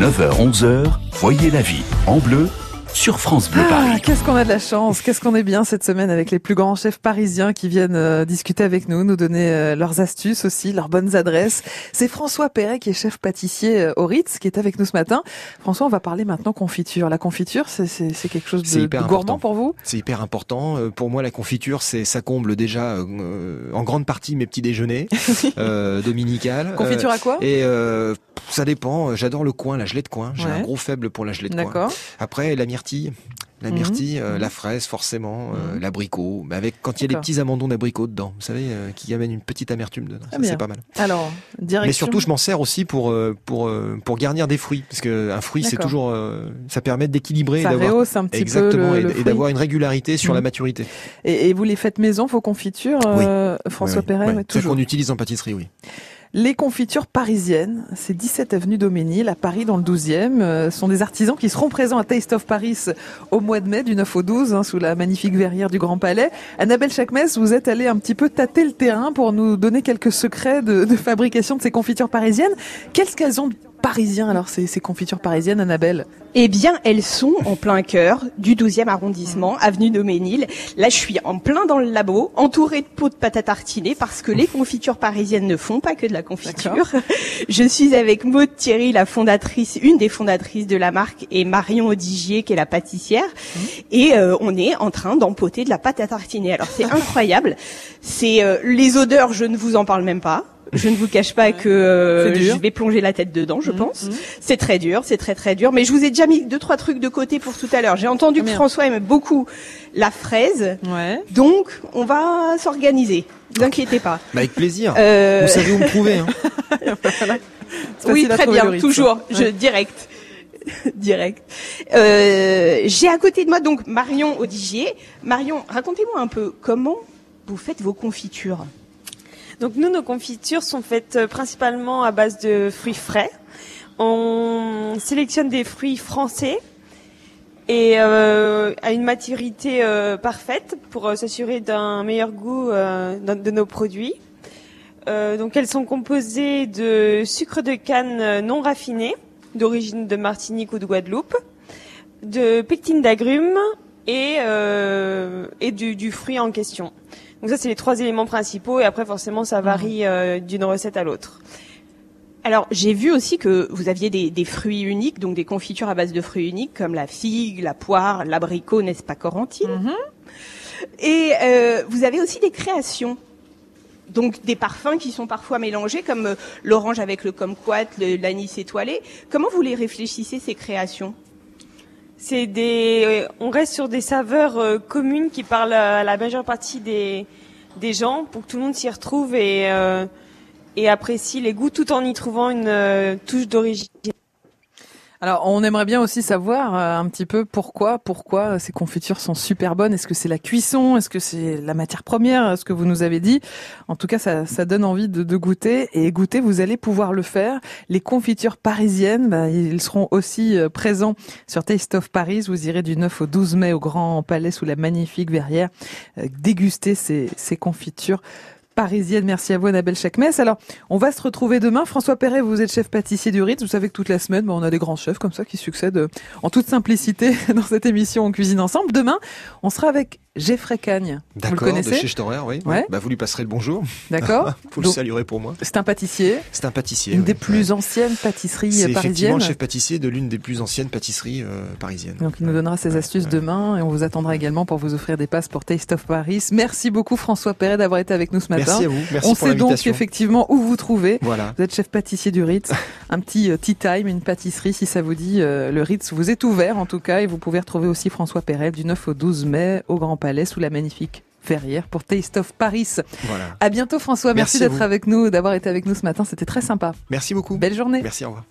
9h-11h, voyez la vie en bleu sur France Bleu Ah, Paris. qu'est-ce qu'on a de la chance, qu'est-ce qu'on est bien cette semaine avec les plus grands chefs parisiens qui viennent euh, discuter avec nous, nous donner euh, leurs astuces aussi, leurs bonnes adresses. C'est François Perret qui est chef pâtissier euh, au Ritz qui est avec nous ce matin. François, on va parler maintenant confiture. La confiture, c'est, c'est, c'est quelque chose C'est de, hyper de gourmand important. pour vous? C'est hyper important. Euh, Pour moi, la confiture, c'est ça comble déjà euh, en grande partie mes petits déjeuners euh, dominicales. Confiture à quoi? et ça dépend. J'adore le coin, la gelée de coin. J'ai Ouais. un gros faible pour la gelée de coin. D'accord. Après, la myrtille. La Mhm. myrtille, euh, Mhm. la fraise forcément, euh, Mhm. l'abricot, mais avec quand il y a D'accord. petits amandons d'abricot dedans, vous savez, euh, qui amènent une petite amertume dedans, c'est pas mal. Alors, direction. Mais surtout, je m'en sers aussi pour pour pour garnir des fruits, parce que un fruit c'est toujours, ça permet d'équilibrer d'avoir rehausse un petit exactement peu le, et- le et, d'avoir une régularité sur la maturité. Et, et vous les faites maison, vos confitures, François Oui, oui, Perret, ouais. toujours. qu'on utilise en pâtisserie, oui. Les confitures parisiennes, c'est 17 avenue Daumesnil à Paris dans le 12e. Euh, sont des artisans qui seront présents à Taste of Paris au mois de mai du 9 au 12 hein, sous la magnifique verrière du Grand Palais. Annabelle Chakmes, vous êtes allée un petit peu tâter le terrain pour nous donner quelques secrets de, de fabrication de ces confitures parisiennes. Qu'est-ce qu'elles ont parisien alors ces, ces confitures parisiennes, Annabelle Eh bien, elles sont en plein cœur du 12e arrondissement, avenue Doménil. Là, je suis en plein dans le labo, entourée de pots de pâte à tartiner, parce que les confitures parisiennes ne font pas que de la confiture. Je suis avec Maud Thierry, la fondatrice, une des fondatrices de la marque, et Marion Odigier, qui est la pâtissière. Et euh, on est en train d'empoter de la pâte à tartiner. Alors, c'est incroyable. C'est euh, les odeurs, je ne vous en parle même pas. Je ne vous cache pas que euh, je vais plonger la tête dedans, je Mhm, pense. mhm. C'est très dur, c'est très très dur. Mais je vous ai déjà mis deux trois trucs de côté pour tout à l'heure. J'ai entendu Ah, que. François aimait beaucoup la fraise, Ouais. donc on va s'organiser. Vous inquiétez pas. Bah, avec plaisir. Euh, Vous savez où me trouver. Hein. oui, très bien, toujours. Je direct. direct. Euh, J'ai à côté de moi donc Marion Odigier. Marion, racontez-moi un peu comment vous faites vos confitures. Donc nous, nos confitures sont faites euh, principalement à base de fruits frais. On sélectionne des fruits français et euh, à une maturité euh, parfaite pour euh, s'assurer d'un meilleur goût euh, de, nos produits. Euh, donc elles sont composées de sucre de canne non raffiné, d'origine de Martinique ou de Guadeloupe, de pectine d'agrumes et, et du, du fruit en question. Donc ça, c'est les trois éléments principaux et après, forcément, ça varie euh, d'une recette à l'autre. Alors, j'ai vu aussi que vous aviez des, des fruits uniques, donc des confitures à base de fruits uniques, comme la figue, la poire, l'abricot, n'est-ce pas, Corentine Mhm. Et euh, vous avez aussi des créations. Donc des parfums qui sont parfois mélangés, comme euh, l'orange avec le kumquat, l'anis étoilé. Comment vous les réfléchissez, ces créations? C'est des, euh, on reste sur des saveurs euh, communes qui parlent à la majeure partie des, gens pour que tout le monde s'y retrouve et, euh, et apprécie les goûts tout en y trouvant une euh, touche d'origine. Alors, on aimerait bien aussi savoir euh, un petit peu pourquoi, pourquoi ces confitures sont super bonnes. Est-ce que c'est la cuisson? Est-ce que c'est la matière première? Ce que vous nous avez dit? En tout cas, ça, donne envie de, goûter. Et goûter, vous allez pouvoir le faire. Les confitures parisiennes, bah, ils seront aussi euh, présents sur Taste of Paris. Vous irez du 9 au 12 mai au Grand Palais sous la magnifique verrière euh, déguster ces confitures parisiennes. Merci à vous, Annabelle Chakmes. Alors, on va se retrouver demain. François Perret, vous êtes chef pâtissier du Ritz. Vous savez que toute la semaine, bah, on a des grands chefs comme ça qui succèdent euh, en toute simplicité dans cette émission On cuisine ensemble. Demain, on sera avec Geoffrey Cagne. Vous le D'accord, de connaissez chez Storer, oui. Ouais. Bah, vous lui passerez le bonjour. D'accord Vous le saluerez pour moi. C'est un pâtissier, C'est un pâtissier. une oui. des plus Ouais. anciennes pâtisseries C'est euh, effectivement parisiennes. le chef pâtissier de l'une des plus anciennes pâtisseries euh, parisiennes. Donc il nous donnera ses Ouais, astuces demain et on vous attendra également pour vous offrir des passes pour Taste of Paris. Merci beaucoup François Perret d'avoir été avec nous ce matin. Merci à vous. Merci on pour sait donc effectivement où vous trouvez. Voilà. Vous êtes chef pâtissier du Ritz. Un petit euh, tea time, une pâtisserie, si ça vous dit. euh, le Ritz vous est ouvert en tout cas et vous pouvez retrouver aussi François Perret du 9 au 12 mai au Grand Palais sous la magnifique verrière pour Taste of Paris. Voilà. À bientôt François. Merci, Merci d'être avec nous, d'avoir été avec nous ce matin. C'était très sympa. Merci beaucoup. Belle journée. Merci, au revoir.